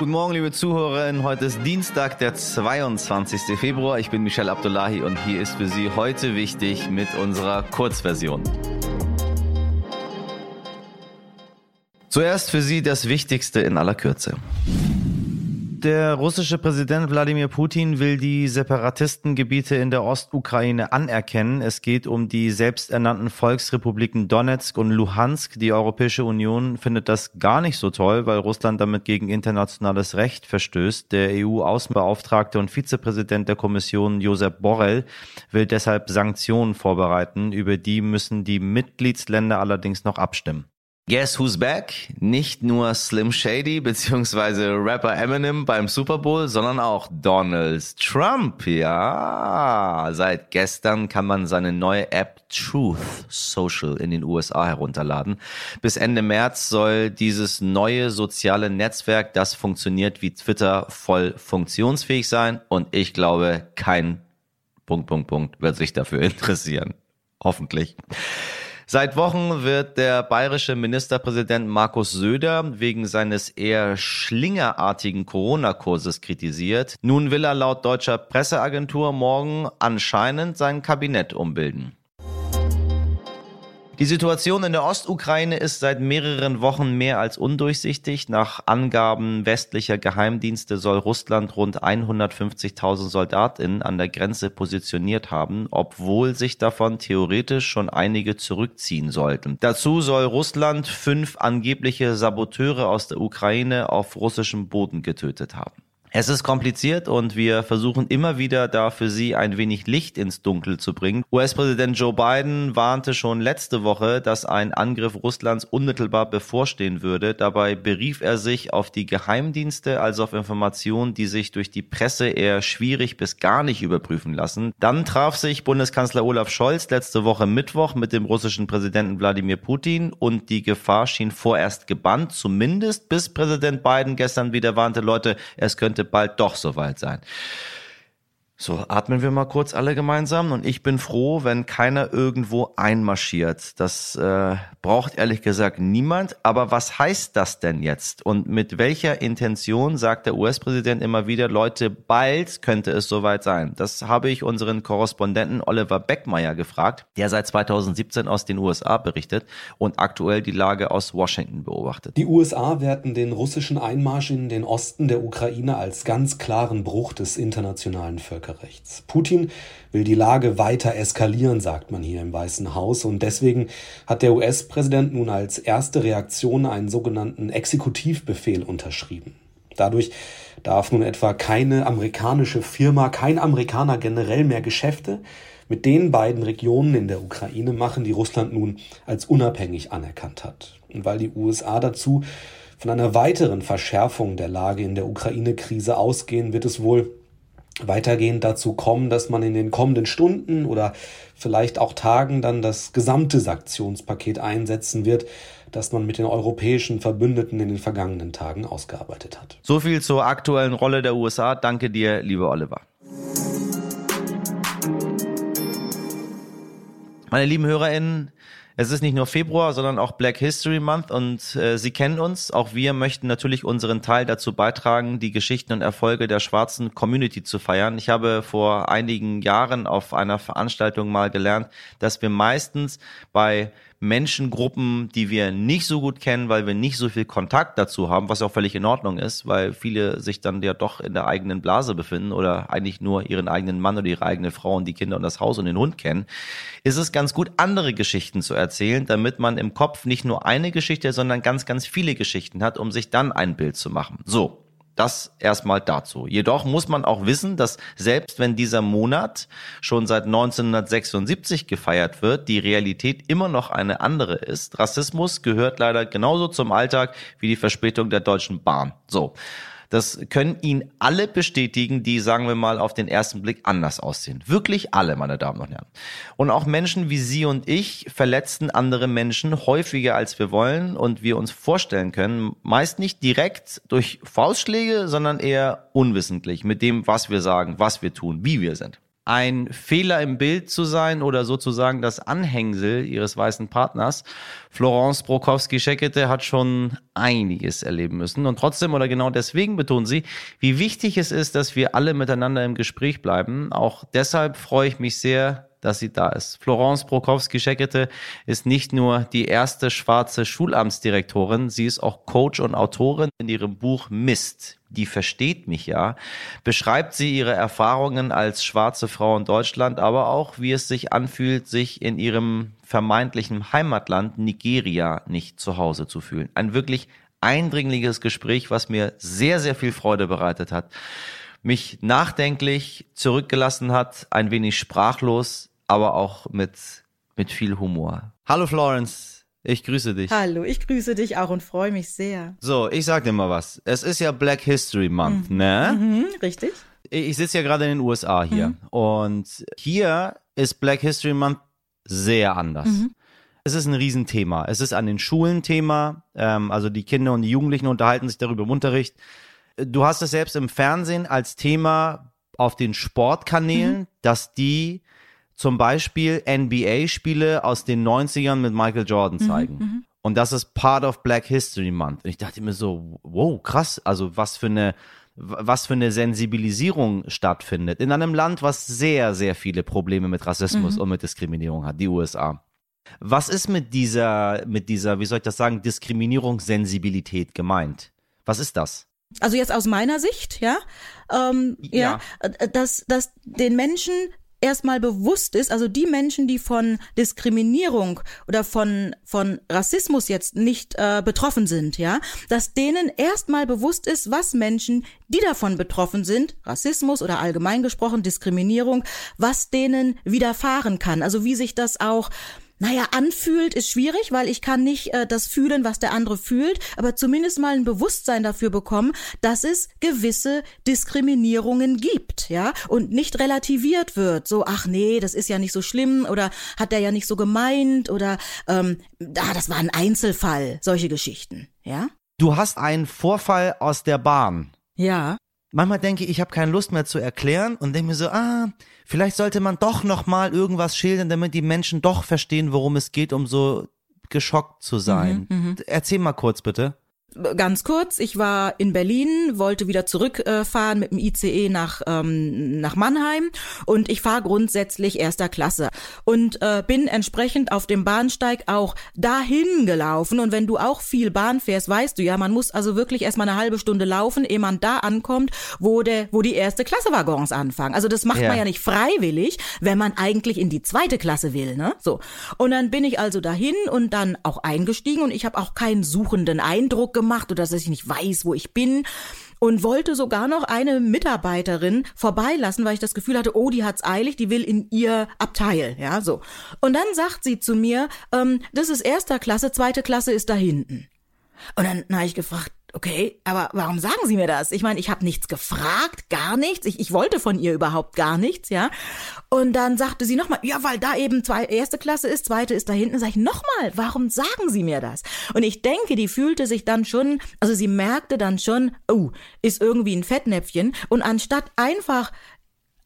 Guten Morgen, liebe Zuhörerinnen. Heute ist Dienstag, der 22. Februar. Ich bin Michel Abdullahi und hier ist für Sie heute wichtig mit unserer Kurzversion. Zuerst für Sie das Wichtigste in aller Kürze. Der russische Präsident Wladimir Putin will die Separatistengebiete in der Ostukraine anerkennen. Es geht um die selbsternannten Volksrepubliken Donetsk und Luhansk. Die Europäische Union findet das gar nicht so toll, weil Russland damit gegen internationales Recht verstößt. Der EU-Außenbeauftragte und Vizepräsident der Kommission Josep Borrell will deshalb Sanktionen vorbereiten. Über die müssen die Mitgliedsländer allerdings noch abstimmen. Guess who's back? Nicht nur Slim Shady bzw. Rapper Eminem beim Super Bowl, sondern auch Donald Trump. Ja, seit gestern kann man seine neue App Truth Social in den USA herunterladen. Bis Ende März soll dieses neue soziale Netzwerk, das funktioniert wie Twitter, voll funktionsfähig sein. Und ich glaube, kein Punkt, Punkt, Punkt wird sich dafür interessieren. Hoffentlich. Seit Wochen wird der bayerische Ministerpräsident Markus Söder wegen seines eher schlingerartigen Corona-Kurses kritisiert. Nun will er laut deutscher Presseagentur morgen anscheinend sein Kabinett umbilden. Die Situation in der Ostukraine ist seit mehreren Wochen mehr als undurchsichtig. Nach Angaben westlicher Geheimdienste soll Russland rund 150.000 Soldatinnen an der Grenze positioniert haben, obwohl sich davon theoretisch schon einige zurückziehen sollten. Dazu soll Russland fünf angebliche Saboteure aus der Ukraine auf russischem Boden getötet haben. Es ist kompliziert und wir versuchen immer wieder da für Sie ein wenig Licht ins Dunkel zu bringen. US-Präsident Joe Biden warnte schon letzte Woche, dass ein Angriff Russlands unmittelbar bevorstehen würde. Dabei berief er sich auf die Geheimdienste, also auf Informationen, die sich durch die Presse eher schwierig bis gar nicht überprüfen lassen. Dann traf sich Bundeskanzler Olaf Scholz letzte Woche Mittwoch mit dem russischen Präsidenten Wladimir Putin und die Gefahr schien vorerst gebannt, zumindest bis Präsident Biden gestern wieder warnte, Leute, es könnte bald doch soweit sein. So, atmen wir mal kurz alle gemeinsam und ich bin froh, wenn keiner irgendwo einmarschiert. Das äh, braucht ehrlich gesagt niemand. Aber was heißt das denn jetzt? Und mit welcher Intention sagt der US-Präsident immer wieder, Leute, bald könnte es soweit sein? Das habe ich unseren Korrespondenten Oliver Beckmeier gefragt, der seit 2017 aus den USA berichtet und aktuell die Lage aus Washington beobachtet. Die USA werten den russischen Einmarsch in den Osten der Ukraine als ganz klaren Bruch des internationalen Völkerrechts. Völkerrechts. Putin will die Lage weiter eskalieren, sagt man hier im Weißen Haus. Und deswegen hat der US-Präsident nun als erste Reaktion einen sogenannten Exekutivbefehl unterschrieben. Dadurch darf nun etwa keine amerikanische Firma, kein Amerikaner generell mehr Geschäfte mit den beiden Regionen in der Ukraine machen, die Russland nun als unabhängig anerkannt hat. Und weil die USA dazu von einer weiteren Verschärfung der Lage in der Ukraine-Krise ausgehen, wird es wohl weitergehend dazu kommen, dass man in den kommenden Stunden oder vielleicht auch Tagen dann das gesamte Sanktionspaket einsetzen wird, das man mit den europäischen Verbündeten in den vergangenen Tagen ausgearbeitet hat. So viel zur aktuellen Rolle der USA. Danke dir, lieber Oliver. Meine lieben HörerInnen, es ist nicht nur Februar, sondern auch Black History Month und äh, Sie kennen uns. Auch wir möchten natürlich unseren Teil dazu beitragen, die Geschichten und Erfolge der schwarzen Community zu feiern. Ich habe vor einigen Jahren auf einer Veranstaltung mal gelernt, dass wir meistens bei Menschengruppen, die wir nicht so gut kennen, weil wir nicht so viel Kontakt dazu haben, was auch völlig in Ordnung ist, weil viele sich dann ja doch in der eigenen Blase befinden oder eigentlich nur ihren eigenen Mann oder ihre eigene Frau und die Kinder und das Haus und den Hund kennen, ist es ganz gut, andere Geschichten zu erzählen, damit man im Kopf nicht nur eine Geschichte, sondern ganz, ganz viele Geschichten hat, um sich dann ein Bild zu machen. So. Das erstmal dazu. Jedoch muss man auch wissen, dass selbst wenn dieser Monat schon seit 1976 gefeiert wird, die Realität immer noch eine andere ist. Rassismus gehört leider genauso zum Alltag wie die Verspätung der Deutschen Bahn. So. Das können Ihnen alle bestätigen, die, sagen wir mal, auf den ersten Blick anders aussehen. Wirklich alle, meine Damen und Herren. Und auch Menschen wie Sie und ich verletzen andere Menschen häufiger, als wir wollen und wir uns vorstellen können. Meist nicht direkt durch Faustschläge, sondern eher unwissentlich mit dem, was wir sagen, was wir tun, wie wir sind. Ein Fehler im Bild zu sein oder sozusagen das Anhängsel ihres weißen Partners. Florence Brokowski-Schekete hat schon einiges erleben müssen und trotzdem oder genau deswegen betont sie, wie wichtig es ist, dass wir alle miteinander im Gespräch bleiben. Auch deshalb freue ich mich sehr, dass sie da ist. Florence Brokowski-Schekete ist nicht nur die erste schwarze Schulamtsdirektorin, sie ist auch Coach und Autorin. In ihrem Buch Mist, die versteht mich ja, beschreibt sie ihre Erfahrungen als schwarze Frau in Deutschland, aber auch, wie es sich anfühlt, sich in ihrem vermeintlichen Heimatland Nigeria nicht zu Hause zu fühlen. Ein wirklich eindringliches Gespräch, was mir sehr, sehr viel Freude bereitet hat mich nachdenklich zurückgelassen hat, ein wenig sprachlos, aber auch mit, mit viel Humor. Hallo Florence, ich grüße dich. Hallo, ich grüße dich auch und freue mich sehr. So, ich sag dir mal was. Es ist ja Black History Month, mhm. ne? Mhm, richtig. Ich sitze ja gerade in den USA hier mhm. und hier ist Black History Month sehr anders. Mhm. Es ist ein Riesenthema. Es ist an den Schulen Thema. Ähm, also die Kinder und die Jugendlichen unterhalten sich darüber im Unterricht. Du hast es selbst im Fernsehen als Thema auf den Sportkanälen, mhm. dass die zum Beispiel NBA-Spiele aus den 90ern mit Michael Jordan mhm, zeigen. Mhm, und das ist part of Black History Month. Und ich dachte mir so, wow, krass, also was für eine was für eine Sensibilisierung stattfindet in einem Land, was sehr, sehr viele Probleme mit Rassismus mhm. und mit Diskriminierung hat, die USA. Was ist mit dieser, mit dieser, wie soll ich das sagen, Diskriminierungssensibilität gemeint? Was ist das? Also jetzt aus meiner Sicht, ja, ähm, ja, ja äh, dass, dass den Menschen erstmal bewusst ist, also die Menschen, die von Diskriminierung oder von, von Rassismus jetzt nicht äh, betroffen sind, ja, dass denen erstmal bewusst ist, was Menschen, die davon betroffen sind, Rassismus oder allgemein gesprochen Diskriminierung, was denen widerfahren kann. Also wie sich das auch naja, anfühlt ist schwierig, weil ich kann nicht äh, das fühlen, was der andere fühlt, aber zumindest mal ein Bewusstsein dafür bekommen, dass es gewisse Diskriminierungen gibt, ja, und nicht relativiert wird. So, ach nee, das ist ja nicht so schlimm oder hat der ja nicht so gemeint oder ähm, ah, das war ein Einzelfall, solche Geschichten, ja. Du hast einen Vorfall aus der Bahn. Ja manchmal denke ich, ich habe keine Lust mehr zu erklären und denke mir so, ah, vielleicht sollte man doch noch mal irgendwas schildern, damit die Menschen doch verstehen, worum es geht, um so geschockt zu sein. Mhm, mhm. Erzähl mal kurz bitte. Ganz kurz, ich war in Berlin, wollte wieder zurückfahren mit dem ICE nach, ähm, nach Mannheim und ich fahre grundsätzlich erster Klasse und äh, bin entsprechend auf dem Bahnsteig auch dahin gelaufen und wenn du auch viel Bahn fährst, weißt du ja, man muss also wirklich erstmal eine halbe Stunde laufen, ehe man da ankommt, wo der, wo die erste Klasse Waggons anfangen. Also das macht ja. man ja nicht freiwillig, wenn man eigentlich in die zweite Klasse will, ne? So. Und dann bin ich also dahin und dann auch eingestiegen und ich habe auch keinen suchenden Eindruck gemacht oder dass ich nicht weiß, wo ich bin und wollte sogar noch eine Mitarbeiterin vorbeilassen, weil ich das Gefühl hatte, oh, die hat's eilig, die will in ihr Abteil, ja, so. Und dann sagt sie zu mir, ähm, das ist erster Klasse, zweite Klasse ist da hinten. Und dann habe ich gefragt, okay, aber warum sagen Sie mir das? Ich meine, ich habe nichts gefragt, gar nichts. Ich, ich wollte von ihr überhaupt gar nichts, ja. Und dann sagte sie nochmal, ja, weil da eben zwei, erste Klasse ist, zweite ist da hinten. Sag ich, nochmal, warum sagen Sie mir das? Und ich denke, die fühlte sich dann schon, also sie merkte dann schon, oh, ist irgendwie ein Fettnäpfchen. Und anstatt einfach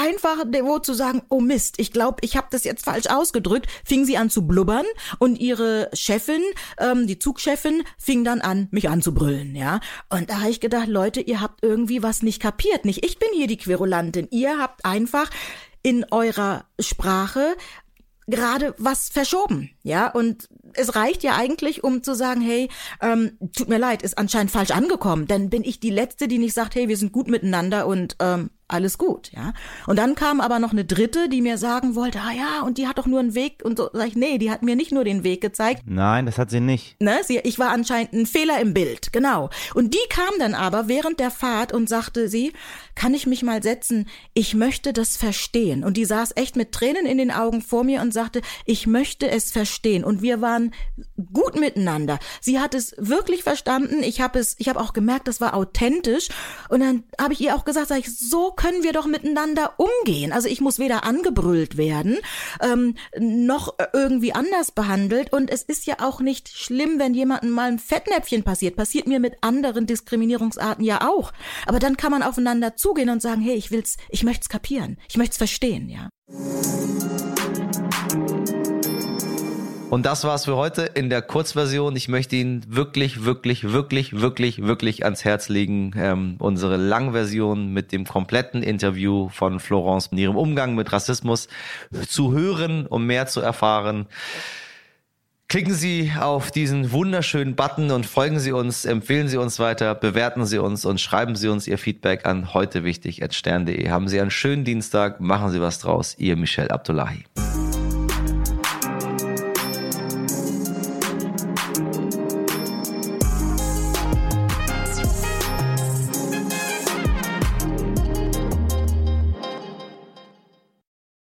einfach wo zu sagen, oh Mist, ich glaube, ich habe das jetzt falsch ausgedrückt, fing sie an zu blubbern und ihre Chefin, ähm, die Zugchefin, fing dann an, mich anzubrüllen, ja. Und da habe ich gedacht, Leute, ihr habt irgendwie was nicht kapiert. Nicht ich bin hier die Querulantin. Ihr habt einfach in eurer Sprache gerade was verschoben, ja, und es reicht ja eigentlich, um zu sagen, hey, ähm, tut mir leid, ist anscheinend falsch angekommen, dann bin ich die Letzte, die nicht sagt, hey, wir sind gut miteinander und ähm, alles gut, ja. Und dann kam aber noch eine dritte, die mir sagen wollte, ah ja, und die hat doch nur einen Weg und so. Sag ich, nee, die hat mir nicht nur den Weg gezeigt. Nein, das hat sie nicht. Ne, sie, ich war anscheinend ein Fehler im Bild, genau. Und die kam dann aber während der Fahrt und sagte sie, kann ich mich mal setzen? Ich möchte das verstehen. Und die saß echt mit Tränen in den Augen vor mir und sagte, ich möchte es verstehen. Und wir waren gut miteinander. Sie hat es wirklich verstanden. Ich habe es, ich habe auch gemerkt, das war authentisch. Und dann habe ich ihr auch gesagt, sag ich, so können wir doch miteinander umgehen. Also ich muss weder angebrüllt werden, ähm, noch irgendwie anders behandelt. Und es ist ja auch nicht schlimm, wenn jemandem mal ein Fettnäpfchen passiert. Passiert mir mit anderen Diskriminierungsarten ja auch. Aber dann kann man aufeinander zugehen und sagen, hey, ich will's, ich möchte es kapieren, ich möchte es verstehen, ja. Und das war's für heute in der Kurzversion. Ich möchte Ihnen wirklich, wirklich, wirklich, wirklich, wirklich ans Herz legen, ähm, unsere Langversion mit dem kompletten Interview von Florence in ihrem Umgang mit Rassismus zu hören, um mehr zu erfahren. Klicken Sie auf diesen wunderschönen Button und folgen Sie uns, empfehlen Sie uns weiter, bewerten Sie uns und schreiben Sie uns Ihr Feedback an heute wichtig Haben Sie einen schönen Dienstag, machen Sie was draus. Ihr Michel Abdullahi.